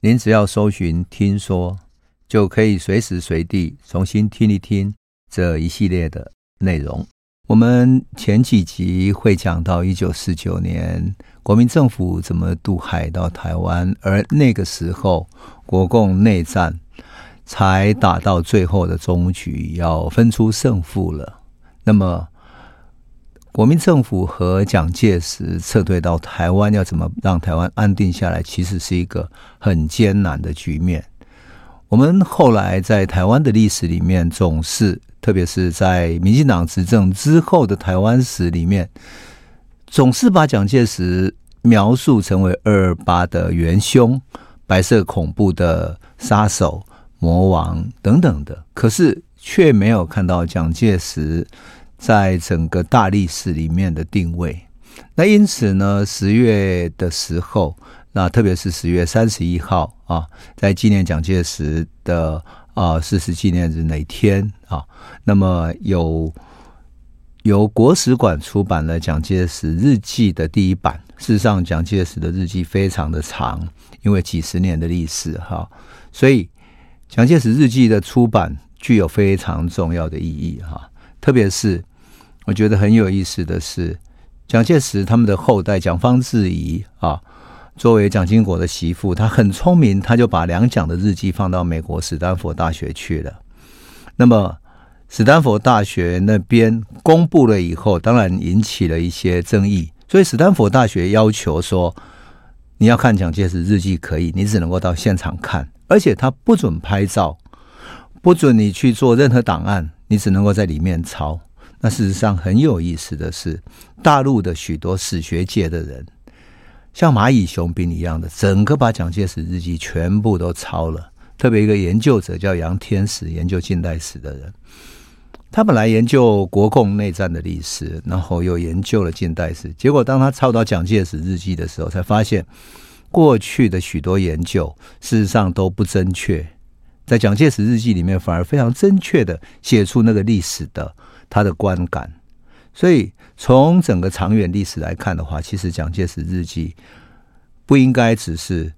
您只要搜寻“听说”，就可以随时随地重新听一听这一系列的内容。我们前几集会讲到一九四九年国民政府怎么渡海到台湾，而那个时候国共内战。才打到最后的终局，要分出胜负了。那么，国民政府和蒋介石撤退到台湾，要怎么让台湾安定下来？其实是一个很艰难的局面。我们后来在台湾的历史里面，总是，特别是在民进党执政之后的台湾史里面，总是把蒋介石描述成为二二八的元凶、白色恐怖的杀手。魔王等等的，可是却没有看到蒋介石在整个大历史里面的定位。那因此呢，十月的时候，那特别是十月三十一号啊，在纪念蒋介石的啊逝世纪念日那天啊，那么有由国史馆出版了蒋介石日记的第一版。事实上，蒋介石的日记非常的长，因为几十年的历史哈，所以。蒋介石日记的出版具有非常重要的意义哈，特别是我觉得很有意思的是，蒋介石他们的后代蒋方智怡啊，作为蒋经国的媳妇，她很聪明，她就把两蒋的日记放到美国史丹佛大学去了。那么史丹佛大学那边公布了以后，当然引起了一些争议，所以史丹佛大学要求说，你要看蒋介石日记可以，你只能够到现场看。而且他不准拍照，不准你去做任何档案，你只能够在里面抄。那事实上很有意思的是，大陆的许多史学界的人，像蚂蚁雄兵一样的，整个把蒋介石日记全部都抄了。特别一个研究者叫杨天石，研究近代史的人，他本来研究国共内战的历史，然后又研究了近代史，结果当他抄到蒋介石日记的时候，才发现。过去的许多研究，事实上都不正确。在蒋介石日记里面，反而非常正确的写出那个历史的他的观感。所以，从整个长远历史来看的话，其实蒋介石日记不应该只是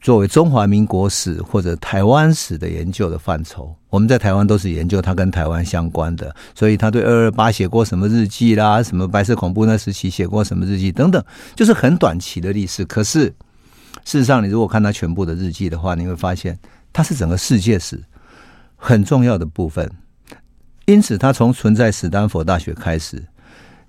作为中华民国史或者台湾史的研究的范畴。我们在台湾都是研究他跟台湾相关的，所以他对二二八写过什么日记啦，什么白色恐怖那时期写过什么日记等等，就是很短期的历史。可是。事实上，你如果看他全部的日记的话，你会发现他是整个世界史很重要的部分。因此，他从存在史丹佛大学开始，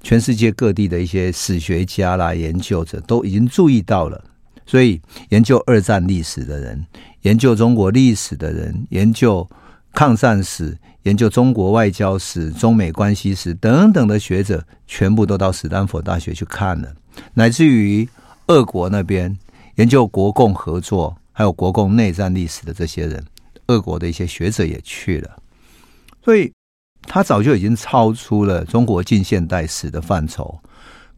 全世界各地的一些史学家啦、研究者都已经注意到了。所以，研究二战历史的人、研究中国历史的人、研究抗战史、研究中国外交史、中美关系史等等的学者，全部都到史丹佛大学去看了，乃至于俄国那边。研究国共合作，还有国共内战历史的这些人，俄国的一些学者也去了，所以他早就已经超出了中国近现代史的范畴。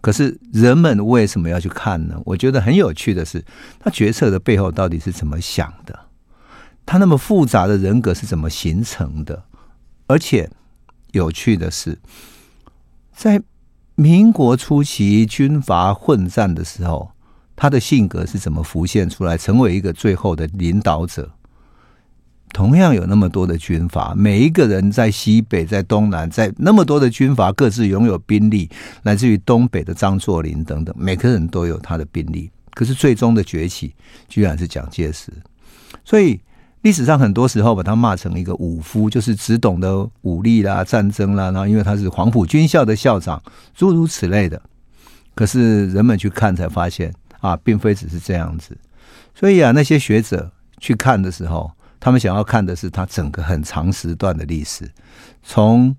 可是人们为什么要去看呢？我觉得很有趣的是，他决策的背后到底是怎么想的？他那么复杂的人格是怎么形成的？而且有趣的是，在民国初期军阀混战的时候。他的性格是怎么浮现出来，成为一个最后的领导者？同样有那么多的军阀，每一个人在西北、在东南，在那么多的军阀，各自拥有兵力，来自于东北的张作霖等等，每个人都有他的兵力。可是最终的崛起，居然是蒋介石。所以历史上很多时候把他骂成一个武夫，就是只懂得武力啦、战争啦，然后因为他是黄埔军校的校长，诸如此类的。可是人们去看才发现。啊，并非只是这样子，所以啊，那些学者去看的时候，他们想要看的是他整个很长时段的历史，从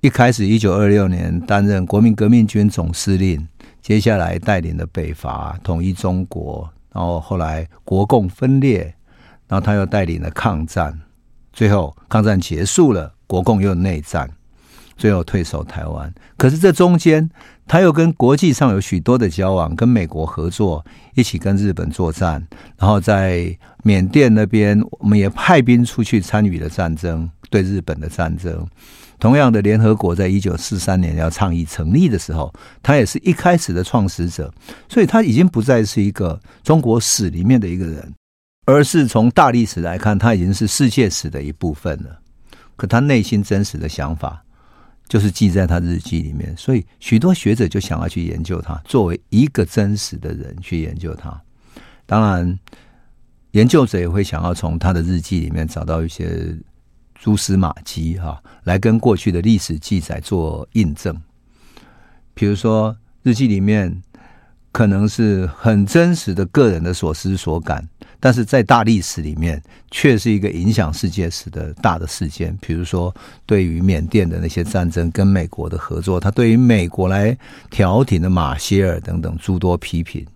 一开始一九二六年担任国民革命军总司令，接下来带领的北伐统一中国，然后后来国共分裂，然后他又带领了抗战，最后抗战结束了，国共又内战，最后退守台湾。可是这中间，他又跟国际上有许多的交往，跟美国合作，一起跟日本作战，然后在缅甸那边，我们也派兵出去参与了战争，对日本的战争。同样的，联合国在一九四三年要倡议成立的时候，他也是一开始的创始者，所以他已经不再是一个中国史里面的一个人。而是从大历史来看，他已经是世界史的一部分了。可他内心真实的想法，就是记在他日记里面。所以许多学者就想要去研究他，作为一个真实的人去研究他。当然，研究者也会想要从他的日记里面找到一些蛛丝马迹，哈，来跟过去的历史记载做印证。比如说，日记里面可能是很真实的个人的所思所感。但是在大历史里面，却是一个影响世界史的大的事件。比如说，对于缅甸的那些战争跟美国的合作，他对于美国来调停的马歇尔等等诸多批评。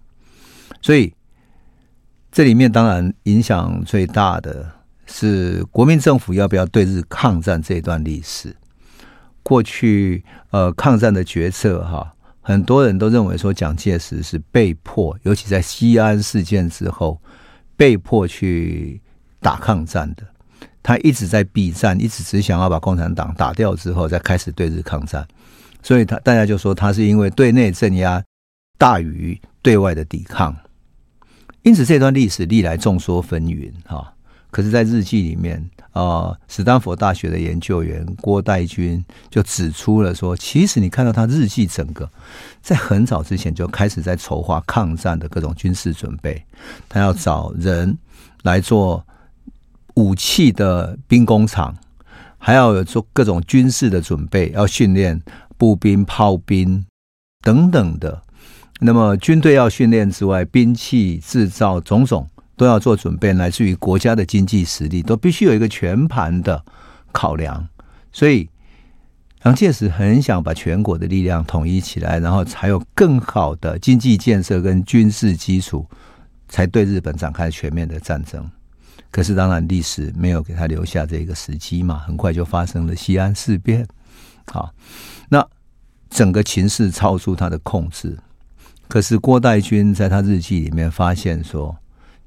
所以，这里面当然影响最大的是国民政府要不要对日抗战这段历史。过去，呃，抗战的决策哈，很多人都认为说蒋介石是被迫，尤其在西安事件之后。被迫去打抗战的，他一直在避战，一直只想要把共产党打掉之后，再开始对日抗战。所以他大家就说他是因为对内镇压大于对外的抵抗。因此这段历史历来众说纷纭哈。可是，在日记里面啊，史丹佛大学的研究员郭代军就指出了说，其实你看到他日记整个在很早之前就开始在筹划抗战的各种军事准备，他要找人来做武器的兵工厂，还要有做各种军事的准备，要训练步兵、炮兵等等的。那么军队要训练之外，兵器制造种种。都要做准备，来自于国家的经济实力，都必须有一个全盘的考量。所以，蒋介石很想把全国的力量统一起来，然后才有更好的经济建设跟军事基础，才对日本展开全面的战争。可是，当然历史没有给他留下这个时机嘛，很快就发生了西安事变。好，那整个情势超出他的控制。可是郭代军在他日记里面发现说。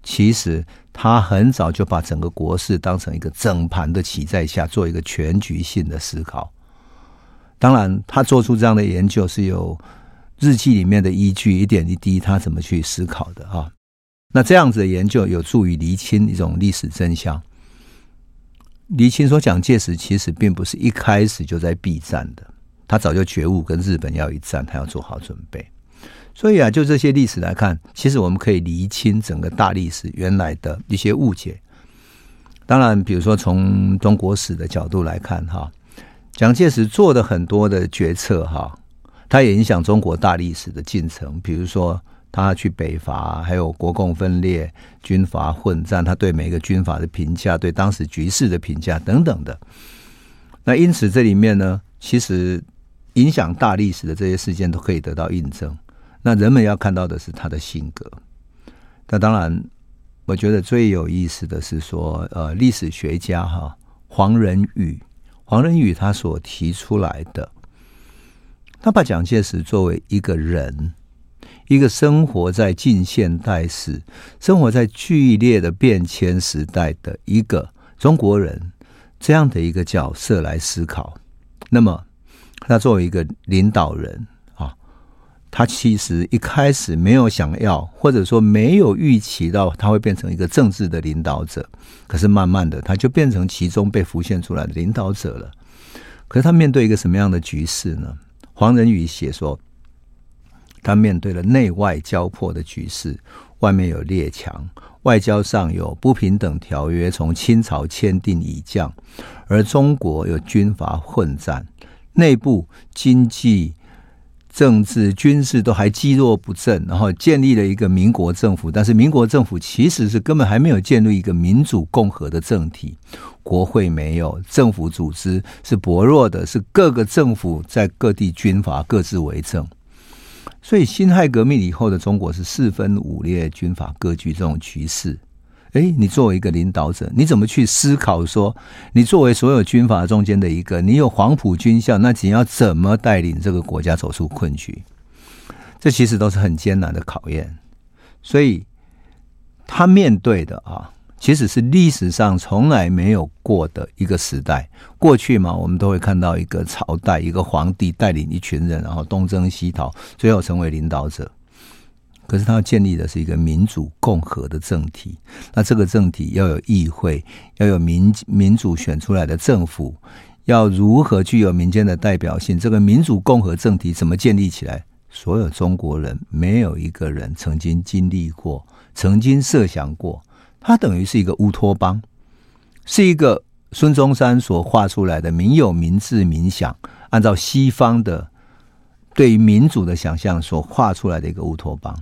其实他很早就把整个国事当成一个整盘的棋在下，做一个全局性的思考。当然，他做出这样的研究是有日记里面的依据，一点一滴他怎么去思考的哈。那这样子的研究有助于厘清一种历史真相。厘清说，蒋介石其实并不是一开始就在避战的，他早就觉悟跟日本要一战，他要做好准备。所以啊，就这些历史来看，其实我们可以厘清整个大历史原来的一些误解。当然，比如说从中国史的角度来看，哈，蒋介石做的很多的决策，哈，他也影响中国大历史的进程。比如说，他去北伐，还有国共分裂、军阀混战，他对每个军阀的评价，对当时局势的评价等等的。那因此，这里面呢，其实影响大历史的这些事件都可以得到印证。那人们要看到的是他的性格。那当然，我觉得最有意思的是说，呃，历史学家哈黄仁宇，黄仁宇他所提出来的，他把蒋介石作为一个人，一个生活在近现代史、生活在剧烈的变迁时代的一个中国人这样的一个角色来思考。那么，他作为一个领导人。他其实一开始没有想要，或者说没有预期到他会变成一个政治的领导者，可是慢慢的他就变成其中被浮现出来的领导者了。可是他面对一个什么样的局势呢？黄仁宇写说，他面对了内外交迫的局势，外面有列强，外交上有不平等条约从清朝签订已降，而中国有军阀混战，内部经济。政治、军事都还积弱不振，然后建立了一个民国政府，但是民国政府其实是根本还没有建立一个民主共和的政体，国会没有，政府组织是薄弱的，是各个政府在各地军阀各自为政，所以辛亥革命以后的中国是四分五裂，军阀割据这种局势，诶，你作为一个领导者，你怎么去思考说，你作为所有军阀中间的一个，你有黄埔军校，那你要怎么带领这个国家走出困局？这其实都是很艰难的考验。所以，他面对的啊，其实是历史上从来没有过的一个时代。过去嘛，我们都会看到一个朝代，一个皇帝带领一群人，然后东征西讨，最后成为领导者。可是他要建立的是一个民主共和的政体，那这个政体要有议会，要有民民主选出来的政府，要如何具有民间的代表性？这个民主共和政体怎么建立起来？所有中国人没有一个人曾经经历过，曾经设想过，它等于是一个乌托邦，是一个孙中山所画出来的民有、民治、民享，按照西方的对于民主的想象所画出来的一个乌托邦。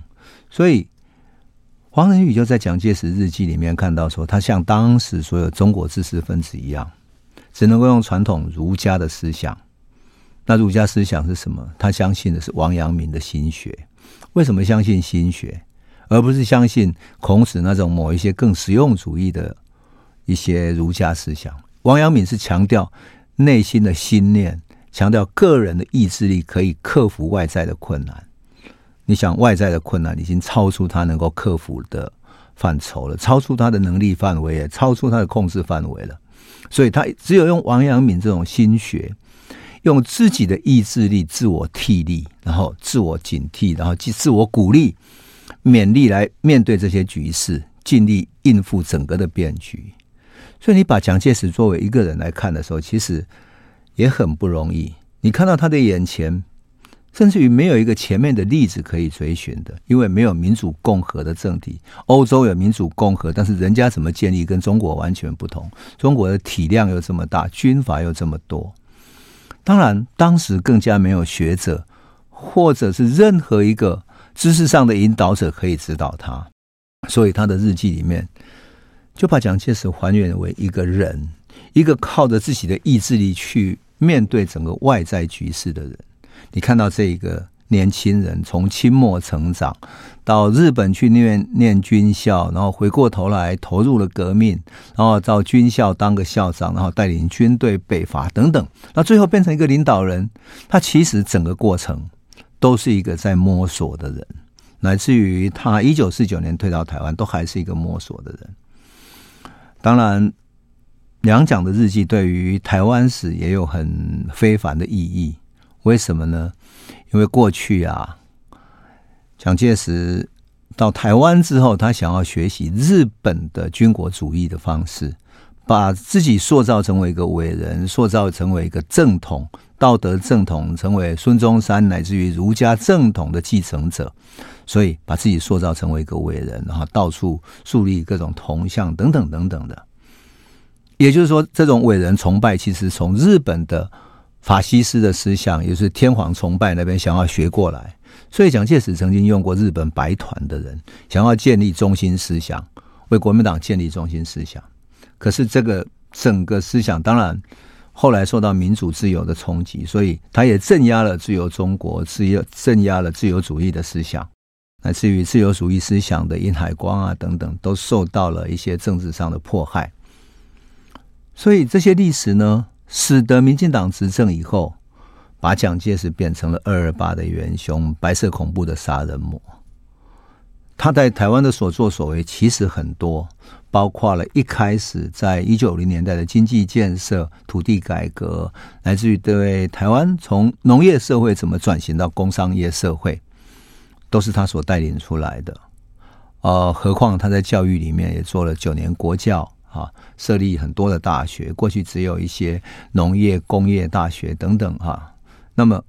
所以，黄仁宇就在蒋介石日记里面看到说，他像当时所有中国知识分子一样，只能够用传统儒家的思想。那儒家思想是什么？他相信的是王阳明的心学。为什么相信心学，而不是相信孔子那种某一些更实用主义的一些儒家思想？王阳明是强调内心的心念，强调个人的意志力可以克服外在的困难。你想外在的困难已经超出他能够克服的范畴了，超出他的能力范围，也超出他的控制范围了。所以他只有用王阳明这种心学，用自己的意志力自我替力，然后自我警惕，然后即自我鼓励、勉励来面对这些局势，尽力应付整个的变局。所以你把蒋介石作为一个人来看的时候，其实也很不容易。你看到他的眼前。甚至于没有一个前面的例子可以追寻的，因为没有民主共和的政体。欧洲有民主共和，但是人家怎么建立跟中国完全不同。中国的体量又这么大，军阀又这么多，当然当时更加没有学者，或者是任何一个知识上的引导者可以指导他。所以他的日记里面就把蒋介石还原为一个人，一个靠着自己的意志力去面对整个外在局势的人。你看到这个年轻人从清末成长，到日本去念念军校，然后回过头来投入了革命，然后到军校当个校长，然后带领军队北伐等等，那最后变成一个领导人。他其实整个过程都是一个在摸索的人，乃至于他一九四九年退到台湾，都还是一个摸索的人。当然，两蒋的日记对于台湾史也有很非凡的意义。为什么呢？因为过去啊，蒋介石到台湾之后，他想要学习日本的军国主义的方式，把自己塑造成为一个伟人，塑造成为一个正统、道德正统，成为孙中山乃至于儒家正统的继承者。所以，把自己塑造成为一个伟人，然后到处树立各种铜像等等等等的。也就是说，这种伟人崇拜其实从日本的。法西斯的思想，也是天皇崇拜那边想要学过来，所以蒋介石曾经用过日本白团的人，想要建立中心思想，为国民党建立中心思想。可是这个整个思想，当然后来受到民主自由的冲击，所以他也镇压了自由中国，自由镇压了自由主义的思想，乃至于自由主义思想的殷海光啊等等，都受到了一些政治上的迫害。所以这些历史呢，使得民进党执政以后，把蒋介石变成了二二八的元凶、白色恐怖的杀人魔。他在台湾的所作所为其实很多，包括了一开始在一九零年代的经济建设、土地改革，来自于对台湾从农业社会怎么转型到工商业社会，都是他所带领出来的。呃，何况他在教育里面也做了九年国教。啊，设立很多的大学，过去只有一些农业、工业大学等等哈。那么，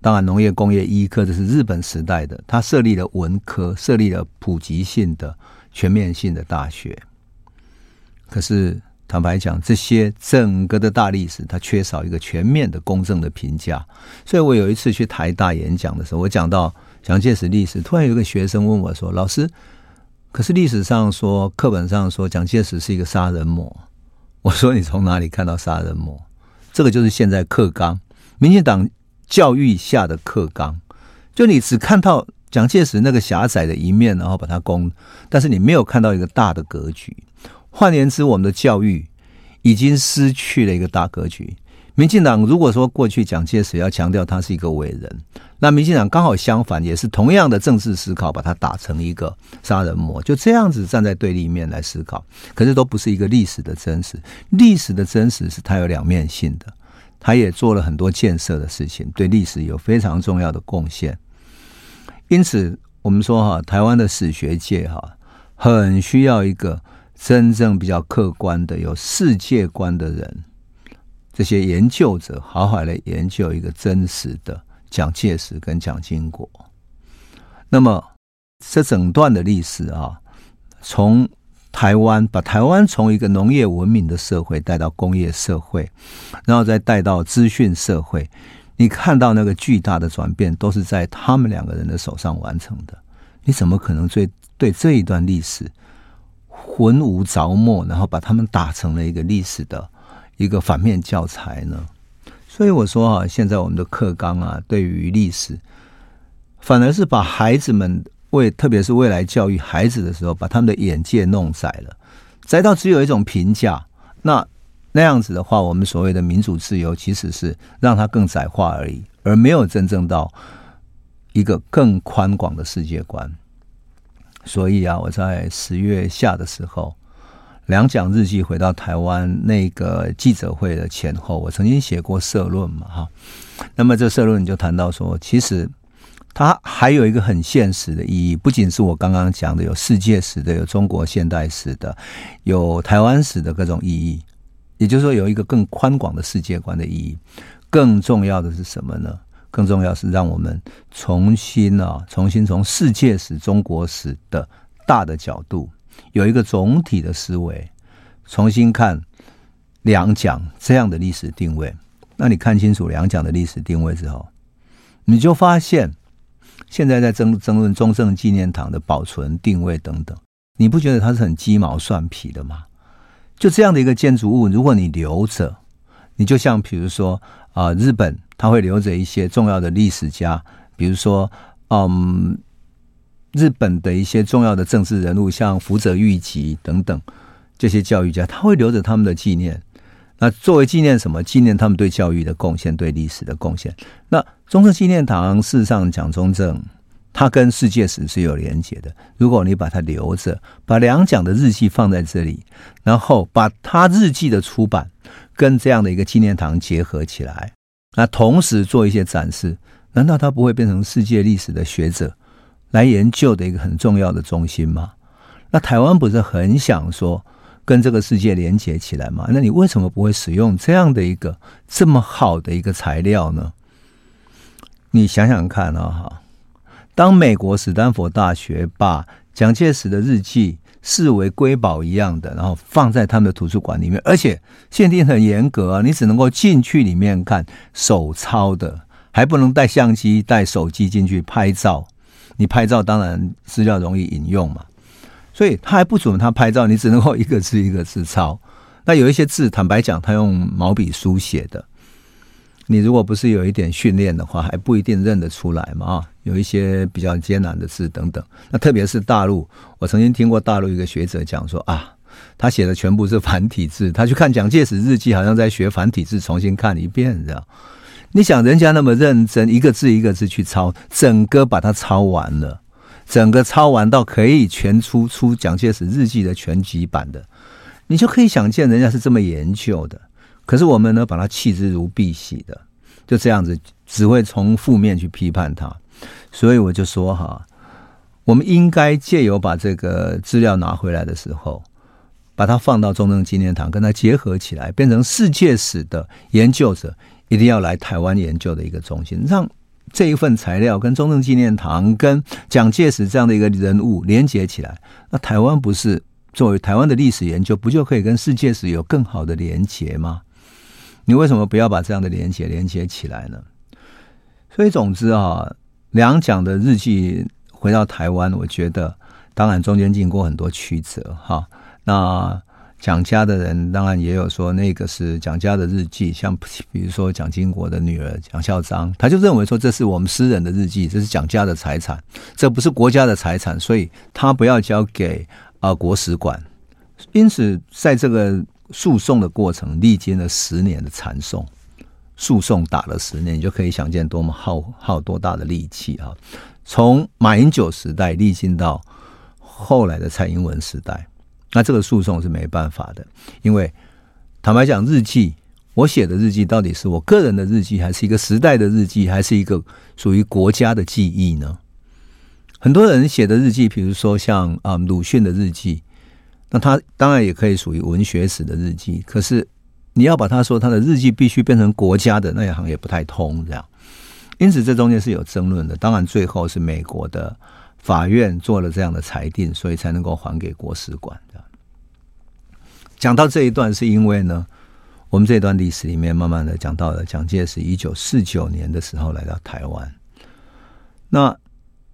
当然农业、工业、医科这是日本时代的，他设立了文科，设立了普及性的、全面性的大学。可是坦白讲，这些整个的大历史，它缺少一个全面的、公正的评价。所以我有一次去台大演讲的时候，我讲到蒋介石历史，突然有一个学生问我说：“老师。”可是历史上说，课本上说蒋介石是一个杀人魔。我说你从哪里看到杀人魔？这个就是现在课纲，民进党教育下的课纲。就你只看到蒋介石那个狭窄的一面，然后把它攻，但是你没有看到一个大的格局。换言之，我们的教育已经失去了一个大格局。民进党如果说过去蒋介石要强调他是一个伟人，那民进党刚好相反，也是同样的政治思考，把他打成一个杀人魔，就这样子站在对立面来思考。可是都不是一个历史的真实，历史的真实是它有两面性的，他也做了很多建设的事情，对历史有非常重要的贡献。因此，我们说哈，台湾的史学界哈，很需要一个真正比较客观的、有世界观的人。这些研究者好好来研究一个真实的蒋介石跟蒋经国。那么这整段的历史啊，从台湾把台湾从一个农业文明的社会带到工业社会，然后再带到资讯社会，你看到那个巨大的转变，都是在他们两个人的手上完成的。你怎么可能对对这一段历史浑无着墨，然后把他们打成了一个历史的？一个反面教材呢，所以我说啊，现在我们的课纲啊，对于历史，反而是把孩子们为，特别是未来教育孩子的时候，把他们的眼界弄窄了，窄到只有一种评价。那那样子的话，我们所谓的民主自由，其实是让它更窄化而已，而没有真正到一个更宽广的世界观。所以啊，我在十月下的时候。两蒋日记回到台湾那个记者会的前后，我曾经写过社论嘛，哈。那么这社论就谈到说，其实它还有一个很现实的意义，不仅是我刚刚讲的有世界史的、有中国现代史的、有台湾史的各种意义，也就是说有一个更宽广的世界观的意义。更重要的是什么呢？更重要是让我们重新啊，重新从世界史、中国史的大的角度。有一个总体的思维，重新看两蒋这样的历史定位。那你看清楚两蒋的历史定位之后，你就发现现在在争争论中正纪念堂的保存定位等等，你不觉得它是很鸡毛蒜皮的吗？就这样的一个建筑物，如果你留着，你就像比如说啊、日本他会留着一些重要的历史家，比如说嗯。日本的一些重要的政治人物，像福泽谕吉等等这些教育家，他会留着他们的纪念。那作为纪念什么？纪念他们对教育的贡献，对历史的贡献。那中正纪念堂事实上讲中正，它跟世界史是有连结的。如果你把它留着，把两蒋的日记放在这里，然后把他日记的出版跟这样的一个纪念堂结合起来，那同时做一些展示，难道他不会变成世界历史的学者？来研究的一个很重要的中心吗？那台湾不是很想说跟这个世界连接起来吗？那你为什么不会使用这样的一个这么好的一个材料呢？你想想看啊，哈，当美国史丹佛大学把蒋介石的日记视为瑰宝一样的，然后放在他们的图书馆里面，而且限定很严格啊，你只能够进去里面看手抄的，还不能带相机、带手机进去拍照。你拍照当然资料容易引用嘛，所以他还不准他拍照，你只能够一个字一个字抄。那有一些字，坦白讲，他用毛笔书写的，你如果不是有一点训练的话，还不一定认得出来嘛。啊，有一些比较艰难的字等等。那特别是大陆，我曾经听过大陆一个学者讲说啊，他写的全部是繁体字，他去看蒋介石日记，好像在学繁体字，重新看一遍这样。你想人家那么认真，一个字一个字去抄，整个把它抄完了，整个抄完到可以全出出蒋介石日记的全集版的，你就可以想见人家是这么研究的。可是我们呢，把它弃之如敝屣的，就这样子，只会从负面去批判它。所以我就说哈，我们应该借由把这个资料拿回来的时候，把它放到中正纪念堂，跟它结合起来，变成世界史的研究者。一定要来台湾研究的一个中心，让这一份材料跟中正纪念堂、跟蒋介石这样的一个人物连接起来。那台湾不是作为台湾的历史研究，不就可以跟世界史有更好的连接吗？你为什么不要把这样的连接连接起来呢？所以总之啊，两蒋的日记回到台湾，我觉得当然中间经过很多曲折哈。那蒋家的人当然也有说那个是蒋家的日记，像比如说蒋经国的女儿蒋孝章，他就认为说这是我们私人的日记，这是蒋家的财产，这不是国家的财产，所以他不要交给啊、国史馆。因此，在这个诉讼的过程历经了十年的缠讼，诉讼打了十年，你就可以想见多么耗耗多大的力气啊！从马英九时代历经到后来的蔡英文时代。那这个诉讼是没办法的，因为坦白讲，日记我写的日记到底是我个人的日记，还是一个时代的日记，还是一个属于国家的记忆呢？很多人写的日记，比如说像啊鲁迅的日记，那他当然也可以属于文学史的日记。可是你要把他说他的日记必须变成国家的，那一行也不太通这样。因此这中间是有争论的。当然最后是美国的法院做了这样的裁定，所以才能够还给国史馆。讲到这一段，是因为呢，我们这段历史里面慢慢的讲到了蒋介石一九四九年的时候来到台湾。那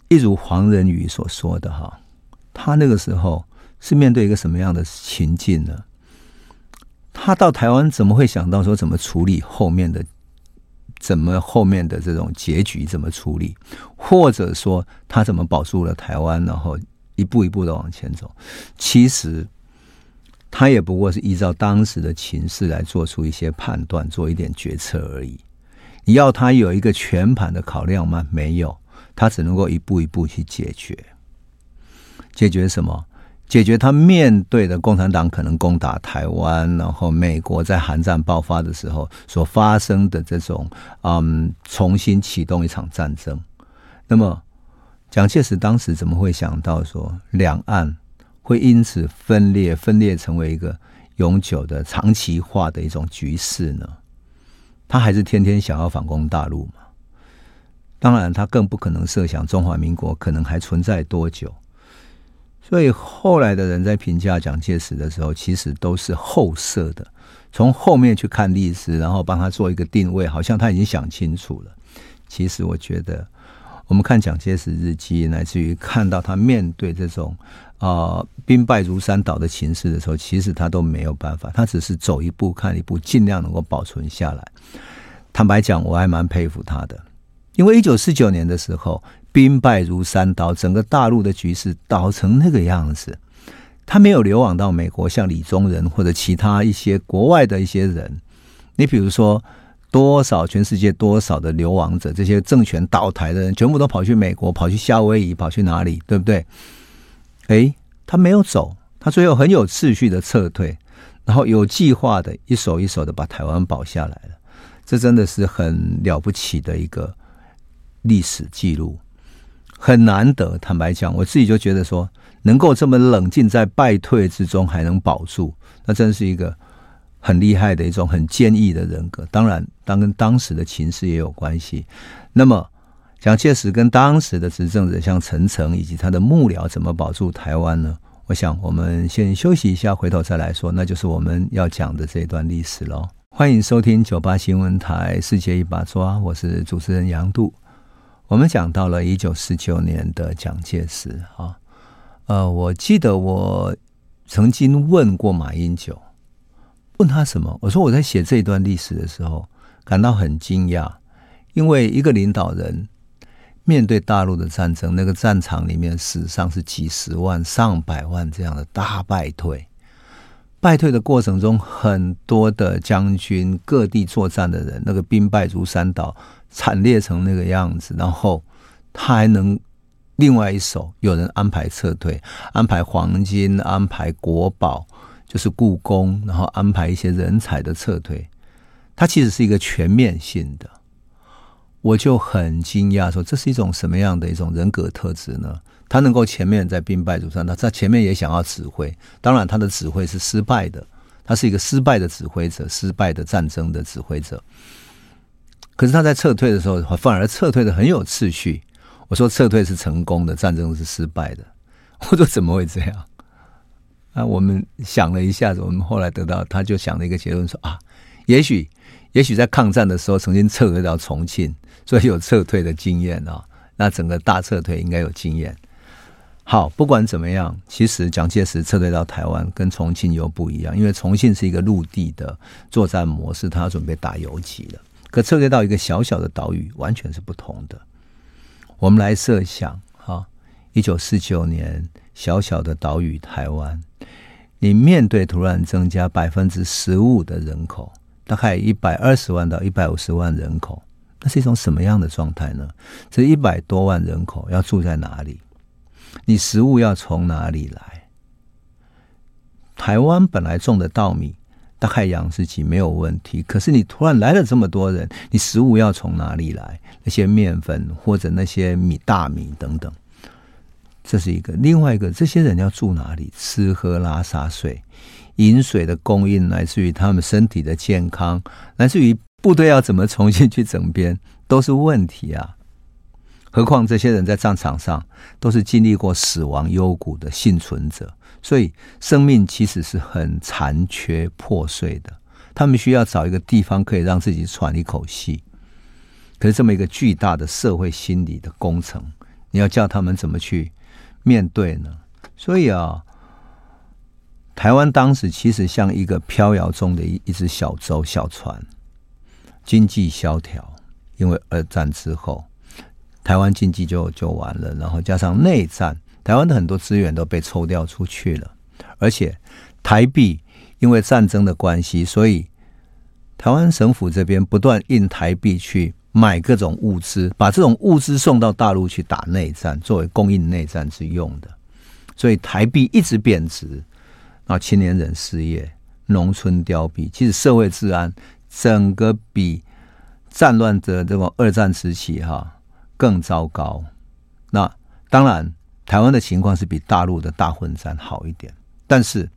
一如黄仁宇所说的哈，他那个时候是面对一个什么样的情境呢？他到台湾怎么会想到说怎么处理后面的，怎么后面的这种结局怎么处理，或者说他怎么保住了台湾，然后一步一步的往前走？其实。他也不过是依照当时的情势来做出一些判断，做一点决策而已。你要他有一个全盘的考量吗？没有，他只能够一步一步去解决。解决什么？解决他面对的共产党可能攻打台湾，然后美国在韩战爆发的时候所发生的这种嗯，重新启动一场战争。那么，蒋介石当时怎么会想到说两岸？会因此分裂，分裂成为一个永久的、长期化的一种局势呢？他还是天天想要反攻大陆嘛？当然，他更不可能设想中华民国可能还存在多久。所以后来的人在评价蒋介石的时候，其实都是后设的，从后面去看历史，然后帮他做一个定位，好像他已经想清楚了。其实我觉得，我们看蒋介石日记，乃至于看到他面对这种。啊、呃，兵败如山倒的情势的时候，其实他都没有办法，他只是走一步看一步，尽量能够保存下来。坦白讲，我还蛮佩服他的，因为一九四九年的时候，兵败如山倒，整个大陆的局势倒成那个样子，他没有流亡到美国，像李宗仁或者其他一些国外的一些人。你比如说，多少全世界多少的流亡者，这些政权倒台的人，全部都跑去美国，跑去夏威夷，跑去哪里，对不对？哎，他没有走，他最后很有秩序的撤退，然后有计划的一手一手的把台湾保下来了，这真的是很了不起的一个历史记录，很难得。坦白讲，我自己就觉得说，能够这么冷静在败退之中还能保住，那真是一个很厉害的一种很坚毅的人格。当然，当跟当时的情势也有关系。那么。蒋介石跟当时的执政者像陈诚以及他的幕僚怎么保住台湾呢？我想我们先休息一下，回头再来说，那就是我们要讲的这一段历史喽。欢迎收听九八新闻台《世界一把抓》，我是主持人杨度。我们讲到了一九四九年的蒋介石啊，呃，我记得我曾经问过马英九，问他什么？我说我在写这一段历史的时候感到很惊讶，因为一个领导人。面对大陆的战争，那个战场里面死伤是几十万、上百万这样的大败退。败退的过程中，很多的将军、各地作战的人，那个兵败如山倒，惨烈成那个样子。然后他还能另外一手，有人安排撤退，安排黄金，安排国宝，就是故宫，然后安排一些人才的撤退。它其实是一个全面性的。我就很惊讶，说这是一种什么样的一种人格特质呢？他能够前面在兵败如山倒，在前面也想要指挥，当然他的指挥是失败的，他是一个失败的指挥者，失败的战争的指挥者。可是他在撤退的时候，反而撤退的很有次序。我说撤退是成功的，战争是失败的。我说怎么会这样？啊，我们想了一下子，我们后来得到，他就想了一个结论说啊，也许，也许在抗战的时候曾经撤退到重庆。所以有撤退的经验啊，那整个大撤退应该有经验。好，不管怎么样，其实蒋介石撤退到台湾跟重庆又不一样，因为重庆是一个陆地的作战模式，他要准备打游击了。可撤退到一个小小的岛屿，完全是不同的。我们来设想，哈，一九四九年小小的岛屿台湾，你面对突然增加百分之十五的人口，大概一百二十万到一百五十万人口，那是一种什么样的状态呢？这一百多万人口要住在哪里？你食物要从哪里来？台湾本来种的稻米，大概养自己没有问题。可是你突然来了这么多人，你食物要从哪里来？那些面粉或者那些米、大米等等，这是一个。另外一个，这些人要住哪里？吃喝拉撒睡，饮水的供应来自于他们身体的健康，来自于部队要怎么重新去整编，都是问题啊。何况这些人在战场上都是经历过死亡幽谷的幸存者，所以生命其实是很残缺破碎的。他们需要找一个地方可以让自己喘一口气。可是这么一个巨大的社会心理的工程，你要叫他们怎么去面对呢？所以啊，台湾当时其实像一个飘摇中的一一只小舟、小船，经济萧条，因为二战之后。台湾经济就就完了，然后加上内战，台湾的很多资源都被抽调出去了，而且台币因为战争的关系，所以台湾省府这边不断印台币去买各种物资，把这种物资送到大陆去打内战，作为供应内战之用的，所以台币一直贬值，那青年人失业，农村凋敝，其实社会治安整个比战乱的这种二战时期哈。更糟糕。那当然，台湾的情况是比大陆的大混战好一点。但是，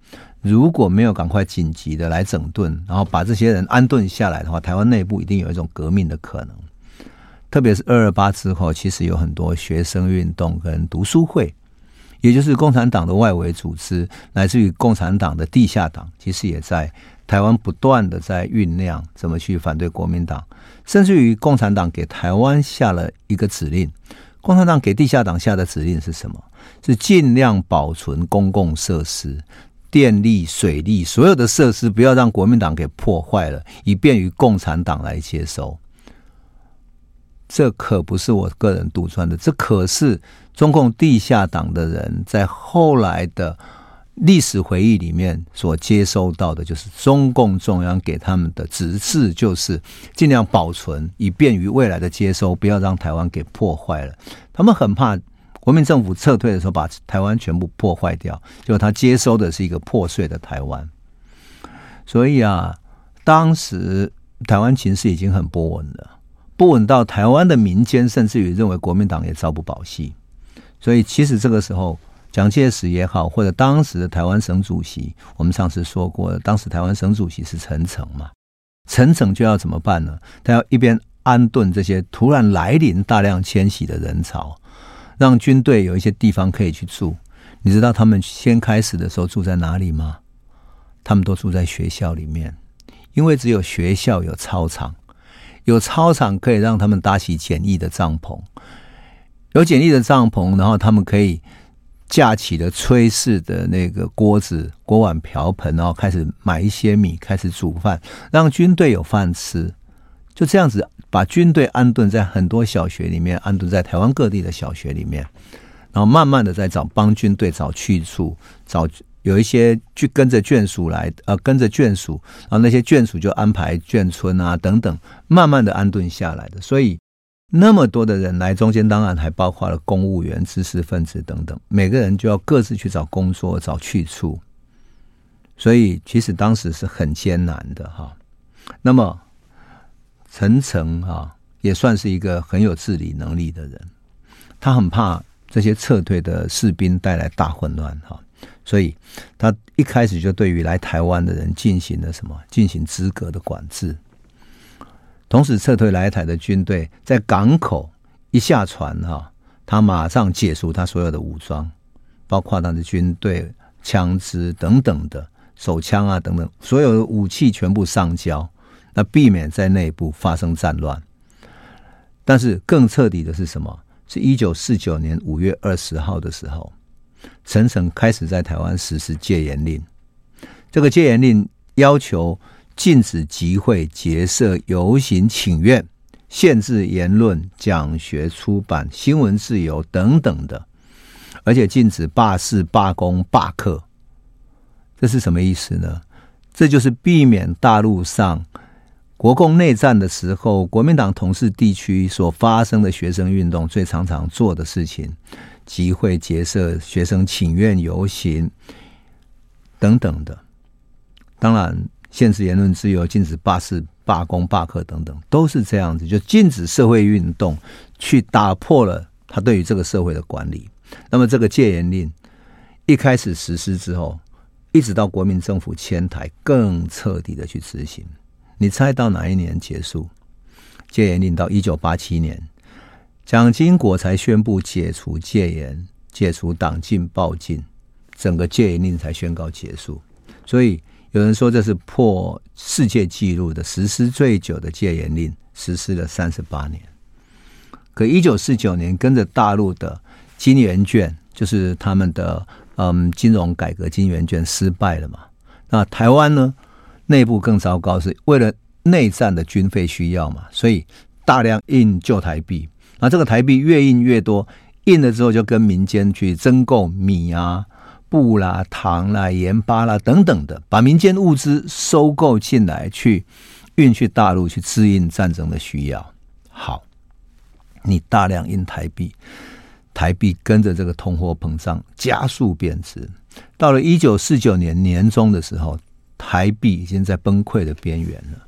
如果没有赶快紧急的来整顿，然后把这些人安顿下来的话，台湾内部一定有一种革命的可能。特别是二二八之后，其实有很多学生运动跟读书会，也就是共产党的外围组织，来自于共产党的地下党，其实也在台湾不断的在酝酿怎么去反对国民党。甚至于共产党给台湾下了一个指令，共产党给地下党下的指令是什么？是尽量保存公共设施、电力、水利所有的设施，不要让国民党给破坏了，以便于共产党来接收。这可不是我个人杜撰的，这可是中共地下党的人在后来的。历史回忆里面所接收到的，就是中共中央给他们的指示，就是尽量保存，以便于未来的接收，不要让台湾给破坏了。他们很怕国民政府撤退的时候把台湾全部破坏掉，就他接收的是一个破碎的台湾。所以啊，当时台湾情势已经很不稳了，不稳到台湾的民间甚至于认为国民党也朝不保夕。所以其实这个时候。蒋介石也好，或者当时的台湾省主席，我们上次说过，当时台湾省主席是陈诚嘛？陈诚就要怎么办呢？他要一边安顿这些突然来临、大量迁徙的人潮，让军队有一些地方可以去住。你知道他们先开始的时候住在哪里吗？他们都住在学校里面，因为只有学校有操场，有操场可以让他们搭起简易的帐篷，有简易的帐篷，然后他们可以。架起了炊事的那个锅子、锅碗瓢盆，然后开始买一些米，开始煮饭，让军队有饭吃。就这样子，把军队安顿在很多小学里面，安顿在台湾各地的小学里面，然后慢慢的在找帮军队找去处，找有一些去跟着眷属来，呃，跟着眷属，然后那些眷属就安排眷村啊等等，慢慢的安顿下来的。所以。那么多的人来，中间当然还包括了公务员、知识分子等等，每个人就要各自去找工作、找去处，所以其实当时是很艰难的哈。那么陈诚哈也算是一个很有治理能力的人，他很怕这些撤退的士兵带来大混乱哈，所以他一开始就对于来台湾的人进行了什么？进行资格的管制。同时撤退来台的军队在港口一下船哈，他马上解除他所有的武装，包括他的军队、枪支等等的手枪啊等等，所有的武器全部上交，那避免在内部发生战乱。但是更彻底的是什么？是一九四九年五月二十号的时候，陈诚开始在台湾实施戒严令。这个戒严令要求禁止集会、结社、游行、请愿，限制言论、讲学、出版、新闻自由等等的，而且禁止罢市、罢工、罢课。这是什么意思呢？这就是避免大陆上国共内战的时候，国民党统治地区所发生的学生运动最常常做的事情。集会、结社、学生请愿、游行等等的，当然限制言论自由、禁止罢市、罢工、罢课等等，都是这样子，就禁止社会运动，去打破了他对于这个社会的管理。那么这个戒严令一开始实施之后，一直到国民政府迁台，更彻底的去执行。你猜到哪一年结束？戒严令到一九八七年。蒋经国才宣布解除戒严，解除党禁报禁，整个戒严令才宣告结束。所以有人说这是破世界纪录的实施最久的戒严令，实施了三十八年。可一九四九年跟着大陆的金圆券，就是他们的嗯金融改革金圆券失败了嘛？那台湾呢，内部更糟糕，是为了内战的军费需要嘛？所以大量印旧台币。那这个台币越印越多，印了之后就跟民间去征购米啊、布啦、糖啦、盐巴啦等等的，把民间物资收购进来，去运去大陆去支应战争的需要。好，你大量印台币，台币跟着这个通货膨胀加速贬值。到了一九四九年年中的时候，台币已经在崩溃的边缘了。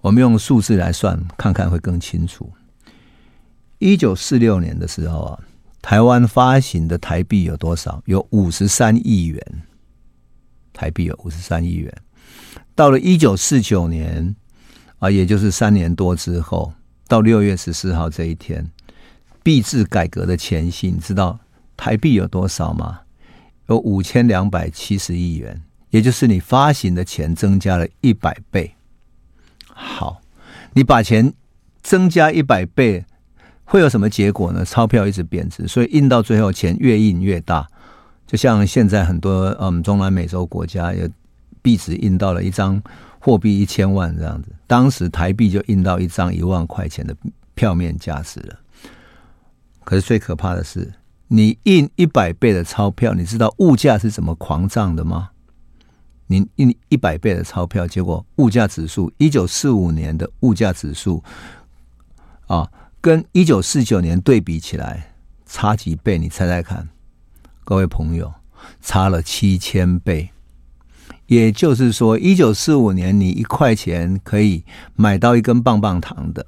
我们用数字来算，看看会更清楚。一九四六年的时候啊，台湾发行的台币有多少？有五十三亿元。台币有五十三亿元。到了一九四九年啊，也就是三年多之后，到六月十四号这一天，币制改革的前夕，你知道台币有多少吗？有五千两百七十亿元，也就是你发行的钱增加了一百倍。好，你把钱增加一百倍。会有什么结果呢？钞票一直贬值，所以印到最后钱越印越大。就像现在很多嗯中南美洲国家有币值印到了一张货币一千万这样子，当时台币就印到一张一万块钱的票面价值了。可是最可怕的是，你印一百倍的钞票，你知道物价是怎么狂涨的吗？你印一百倍的钞票，结果物价指数一九四五年的物价指数啊。跟一九四九年对比起来，差几倍？你猜猜看，各位朋友，差了七千倍。也就是说，一九四五年你一块钱可以买到一根棒棒糖的，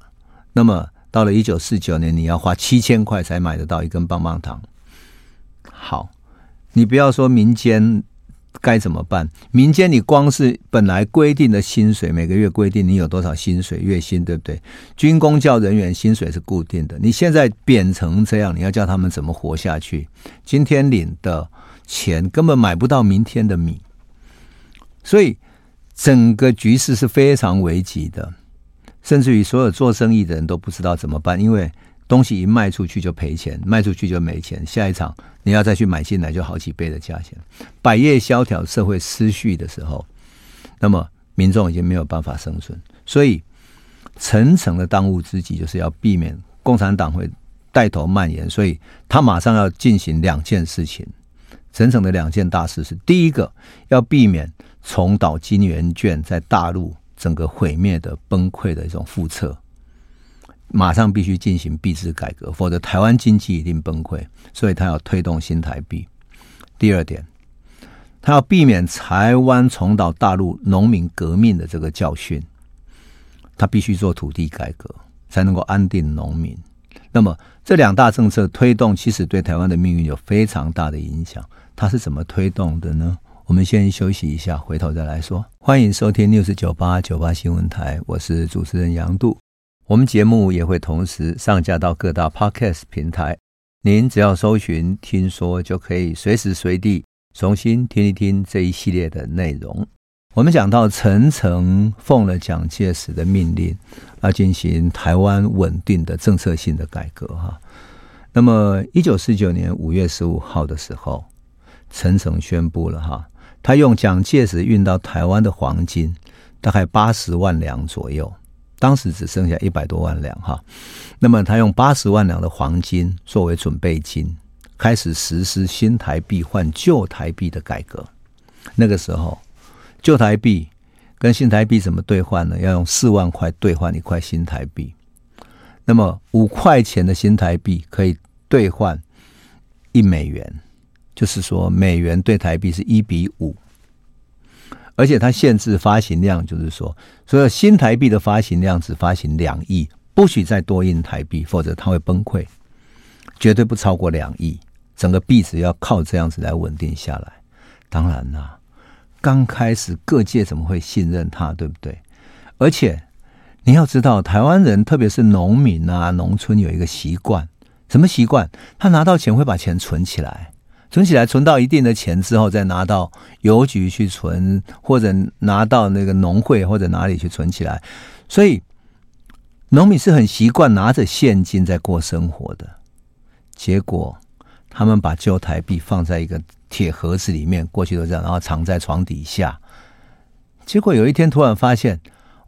那么到了一九四九年，你要花七千块才买得到一根棒棒糖。好，你不要说民间。该怎么办？民间你光是本来规定的薪水，每个月规定你有多少薪水，月薪对不对？军工教人员薪水是固定的，你现在贬成这样，你要叫他们怎么活下去？今天领的钱根本买不到明天的米，所以整个局势是非常危急的，甚至于所有做生意的人都不知道怎么办，因为。东西一卖出去就赔钱，卖出去就没钱，下一场你要再去买进来就好几倍的价钱。百业萧条、社会失序的时候，那么民众已经没有办法生存。所以，陈诚的当务之急就是要避免共产党会带头蔓延，所以他马上要进行两件事情。陈诚的两件大事是：第一个，要避免重蹈金圆券在大陆整个毁灭的崩溃的一种覆辙。马上必须进行币制改革，否则台湾经济一定崩溃。所以他要推动新台币。第二点，他要避免台湾重蹈大陆农民革命的这个教训，他必须做土地改革，才能够安定农民。那么这两大政策推动，其实对台湾的命运有非常大的影响。他是怎么推动的呢？我们先休息一下，回头再来说。欢迎收听六十九八九八新闻台，我是主持人杨度。我们节目也会同时上架到各大 Podcast 平台，您只要搜寻“听说”，就可以随时随地重新听一听这一系列的内容。我们讲到陈诚奉了蒋介石的命令，要进行台湾稳定的政策性的改革，哈。那么，一九四九年五月十五号的时候，陈诚宣布了哈，他用蒋介石运到台湾的黄金大概八十万两左右，当时只剩下一百多万两哈。那么，他用八十万两的黄金作为准备金，开始实施新台币换旧台币的改革。那个时候，旧台币跟新台币怎么兑换呢？要用四万块兑换一块新台币。那么五块钱的新台币可以兑换一美元，就是说美元兑台币是一比五，而且它限制发行量，就是说所有新台币的发行量只发行两亿，不许再多印台币，否则它会崩溃，绝对不超过两亿，整个币值要靠这样子来稳定下来。当然啦，刚开始各界怎么会信任它，对不对？而且。你要知道，台湾人特别是农民啊，农村有一个习惯，什么习惯？他拿到钱会把钱存起来，存起来，存到一定的钱之后，再拿到邮局去存，或者拿到那个农会或者哪里去存起来。所以，农民是很习惯拿着现金在过生活的。结果，他们把旧台币放在一个铁盒子里面，过去都这样，然后藏在床底下。结果有一天突然发现。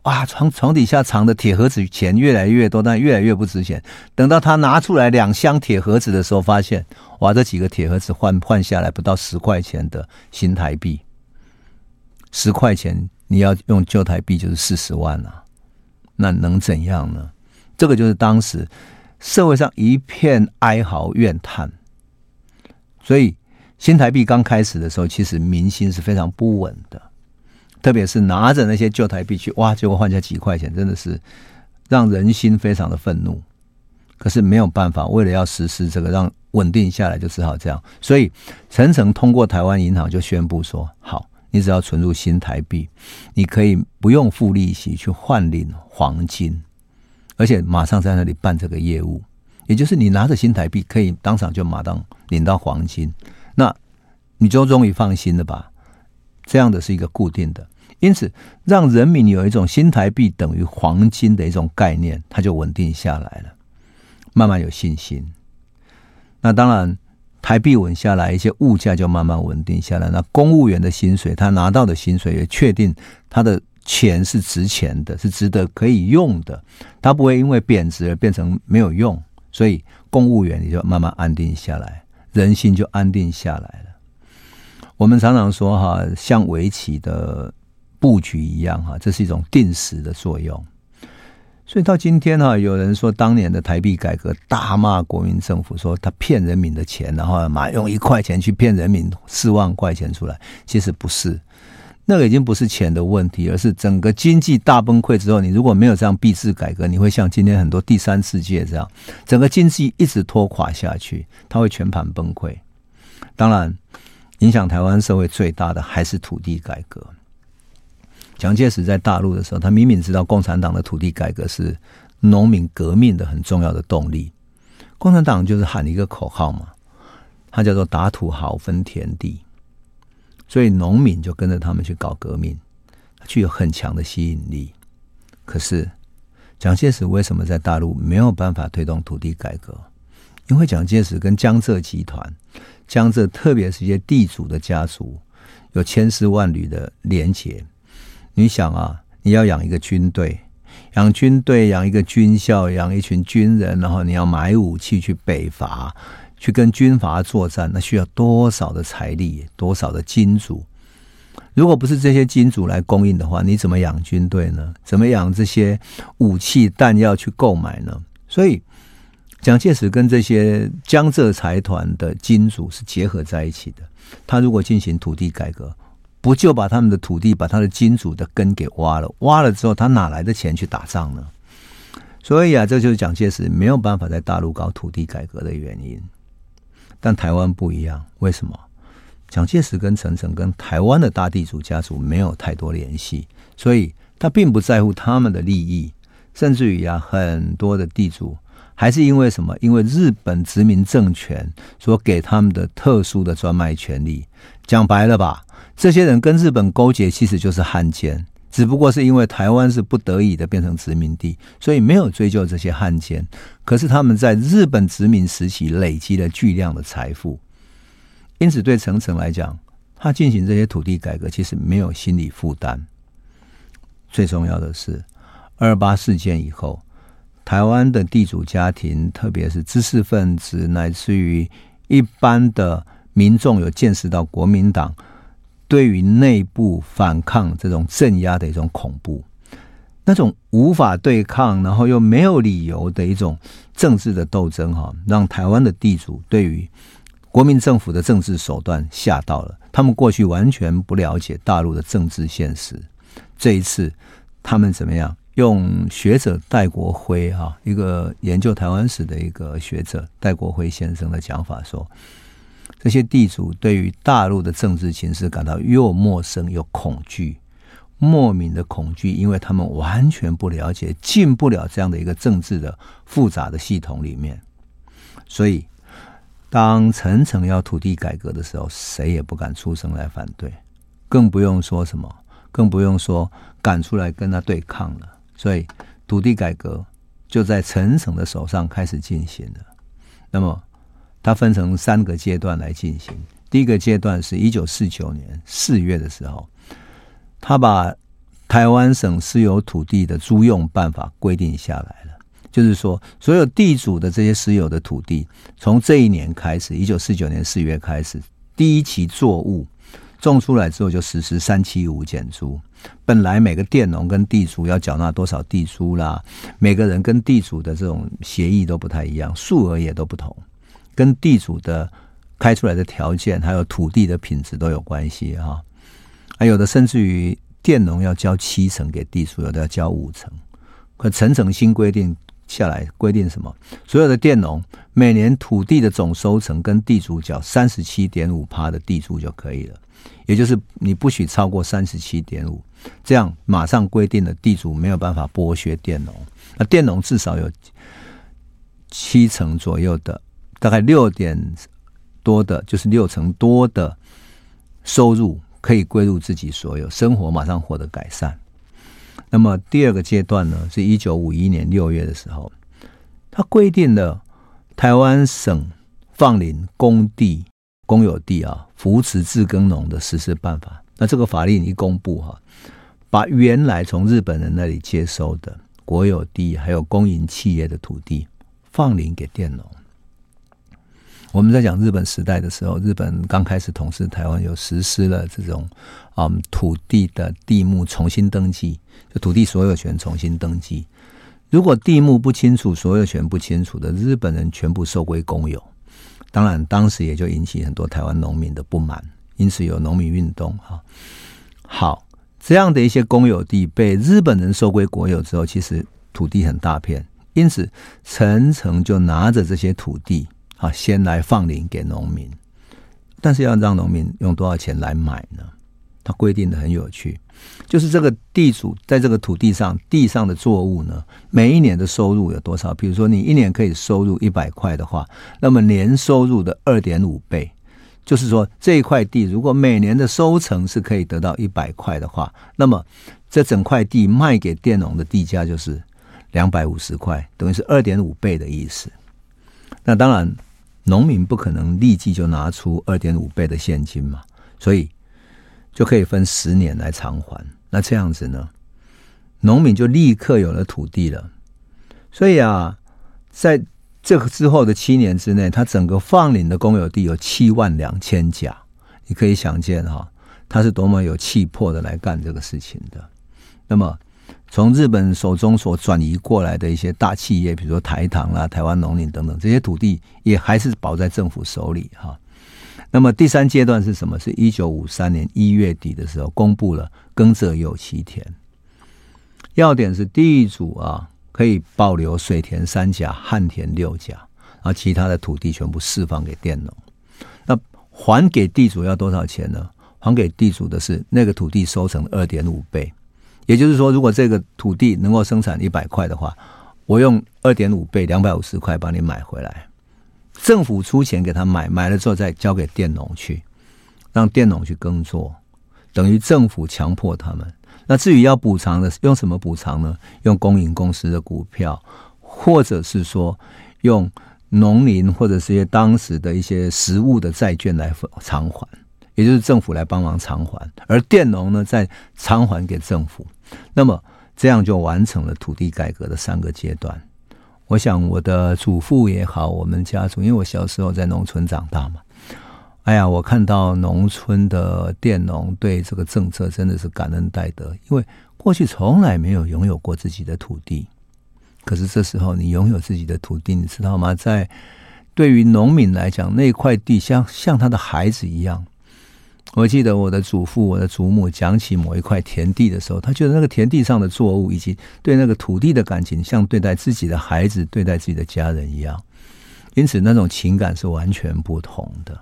哇，床床底下藏的铁盒子钱越来越多，但越来越不值钱。等到他拿出来两箱铁盒子的时候，发现哇，这几个铁盒子换换下来不到十块钱的新台币，十块钱你要用旧台币就是四十万啊，那能怎样呢？这个就是当时社会上一片哀嚎怨叹。所以新台币刚开始的时候，其实民心是非常不稳的。特别是拿着那些旧台币去哇，结果换下几块钱，真的是让人心非常的愤怒。可是没有办法，为了要实施这个让稳定下来，就只好这样。所以陈诚通过台湾银行就宣布说：好，你只要存入新台币，你可以不用付利息去换领黄金，而且马上在那里办这个业务，也就是你拿着新台币可以当场就马上领到黄金，那你就终于放心了吧？这样的是一个固定的，因此让人民有一种新台币等于黄金的一种概念，它就稳定下来了，慢慢有信心。那当然，台币稳下来，一些物价就慢慢稳定下来。那公务员的薪水，他拿到的薪水也确定他的钱是值钱的，是值得可以用的，他不会因为贬值而变成没有用。所以公务员也就慢慢安定下来，人心就安定下来了。我们常常说哈，像围棋的布局一样哈，这是一种定时的作用。所以到今天哈，有人说当年的台币改革大骂国民政府，说他骗人民的钱，然后马用一块钱去骗人民四万块钱出来。其实不是，那个已经不是钱的问题，而是整个经济大崩溃之后，你如果没有这样币制改革，你会像今天很多第三世界这样，整个经济一直拖垮下去，它会全盘崩溃。当然。影响台湾社会最大的还是土地改革。蒋介石在大陆的时候，他明明知道共产党的土地改革是农民革命的很重要的动力。共产党就是喊一个口号嘛，他叫做“打土豪分田地”，所以农民就跟着他们去搞革命，具有很强的吸引力。可是蒋介石为什么在大陆没有办法推动土地改革？因为蒋介石跟江浙集团。江浙特别是一些地主的家族，有千丝万缕的连结。你想啊，你要养一个军队，养军队，养一个军校，养一群军人，然后你要买武器去北伐，去跟军阀作战，那需要多少的财力，多少的金主？如果不是这些金主来供应的话，你怎么养军队呢？怎么养这些武器弹药去购买呢？所以。蒋介石跟这些江浙财团的金主是结合在一起的。他如果进行土地改革，不就把他们的土地、把他的金主的根给挖了？挖了之后，他哪来的钱去打仗呢？所以啊，这就是蒋介石没有办法在大陆搞土地改革的原因。但台湾不一样，为什么？蒋介石跟陈诚跟台湾的大地主家族没有太多联系，所以他并不在乎他们的利益，甚至于啊，很多的地主。还是因为什么？因为日本殖民政权所给他们的特殊的专卖权利。讲白了吧，这些人跟日本勾结，其实就是汉奸。只不过是因为台湾是不得已的变成殖民地，所以没有追究这些汉奸。可是他们在日本殖民时期累积了巨量的财富，因此对陈诚来讲，他进行这些土地改革其实没有心理负担。最重要的是，二八事件以后，台湾的地主家庭，特别是知识分子，乃至于一般的民众，有见识到国民党。对于内部反抗这种镇压的一种恐怖，那种无法对抗，然后又没有理由的一种政治的斗争，哈，让台湾的地主对于国民政府的政治手段吓到了。他们过去完全不了解大陆的政治现实，这一次他们怎么样？用学者戴国辉，哈，一个研究台湾史的一个学者戴国辉先生的讲法说。这些地主对于大陆的政治情势感到又陌生又恐惧，莫名的恐惧，因为他们完全不了解，进不了这样的一个政治的复杂的系统里面。所以，当陈诚要土地改革的时候，谁也不敢出声来反对，更不用说什么，更不用说赶出来跟他对抗了。所以，土地改革就在陈诚的手上开始进行了。那么。它分成三个阶段来进行。第一个阶段是一九四九年四月的时候，他把台湾省私有土地的租用办法规定下来了，就是说，所有地主的这些私有的土地，从这一年开始，一九四九年四月开始，第一期作物种出来之后，就实施三七五减租。本来每个佃农跟地主要缴纳多少地租啦，每个人跟地主的这种协议都不太一样，数额也都不同。跟地主的开出来的条件，还有土地的品质都有关系哈。还有的甚至于佃农要交七成给地主，有的要交五成。可层层新规定下来，规定什么？所有的佃农每年土地的总收成跟地主缴三十七点五趴的地租就可以了，也就是你不许超过三十七点五。这样马上规定了地主没有办法剥削佃农，那佃农至少有七成左右的。大概六点多的，就是六成多的收入可以归入自己所有，生活马上获得改善。那么第二个阶段呢，是一九五一年六月的时候，他规定了台湾省放领公地、公有地啊，扶持自耕农的实施办法。那这个法令一公布哈，把原来从日本人那里接收的国有地还有公营企业的土地放领给佃农。我们在讲日本时代的时候，日本刚开始统治台湾，有实施了这种嗯土地的地目重新登记，就土地所有权重新登记。如果地目不清楚、所有权不清楚的，日本人全部收归公有。当然，当时也就引起很多台湾农民的不满，因此有农民运动。哈，好，这样的一些公有地被日本人收归国有之后，其实土地很大片，因此陈诚就拿着这些土地。啊，先来放领给农民，但是要让农民用多少钱来买呢？他规定的很有趣，就是这个地主在这个土地上地上的作物呢，每一年的收入有多少？比如说你一年可以收入一百块的话，那么年收入的二点五倍，就是说这一块地如果每年的收成是可以得到一百块的话，那么这整块地卖给佃农的地价就是两百五十块，等于是二点五倍的意思。那当然。农民不可能立即就拿出二点五倍的现金嘛，所以就可以分十年来偿还。那这样子呢，农民就立刻有了土地了。所以啊，在这个之后的七年之内，他整个放领的公有地有七万两千甲。你可以想见哈，他是多么有气魄的来干这个事情的。那么。从日本手中所转移过来的一些大企业，比如说台糖啦、台湾农林等等，这些土地也还是保在政府手里哈。那么第三阶段是什么？是一九五三年一月底的时候，公布了耕者有其田。要点是地主啊可以保留水田三甲、旱田六甲，然后其他的土地全部释放给佃农。那还给地主要多少钱呢？还给地主的是那个土地收成的二点五倍。也就是说，如果这个土地能够生产一百块的话，我用二点五倍两百五十块把你买回来，政府出钱给他买，买了之后再交给佃农去，让佃农去耕作，等于政府强迫他们那至于要补偿的，用什么补偿呢？用公营公司的股票，或者是说用农林或者是一些当时的一些实物的债券来偿还，也就是政府来帮忙偿还，而佃农呢再偿还给政府。那么这样就完成了土地改革的三个阶段。我想我的祖父也好，我们家族，因为我小时候在农村长大嘛。哎呀，我看到农村的佃农对这个政策真的是感恩戴德，因为过去从来没有拥有过自己的土地，可是这时候你拥有自己的土地，你知道吗？在对于农民来讲，那块地像像他的孩子一样。我记得我的祖父、我的祖母讲起某一块田地的时候，他觉得那个田地上的作物以及对那个土地的感情，像对待自己的孩子、对待自己的家人一样，因此那种情感是完全不同的。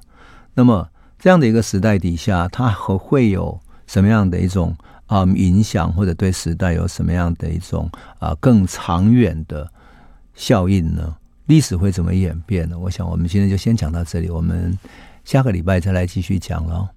那么这样的一个时代底下，它和会有什么样的一种啊、影响，或者对时代有什么样的一种啊更长远的效应呢？历史会怎么演变呢？我想我们今天就先讲到这里，我们下个礼拜再来继续讲喽。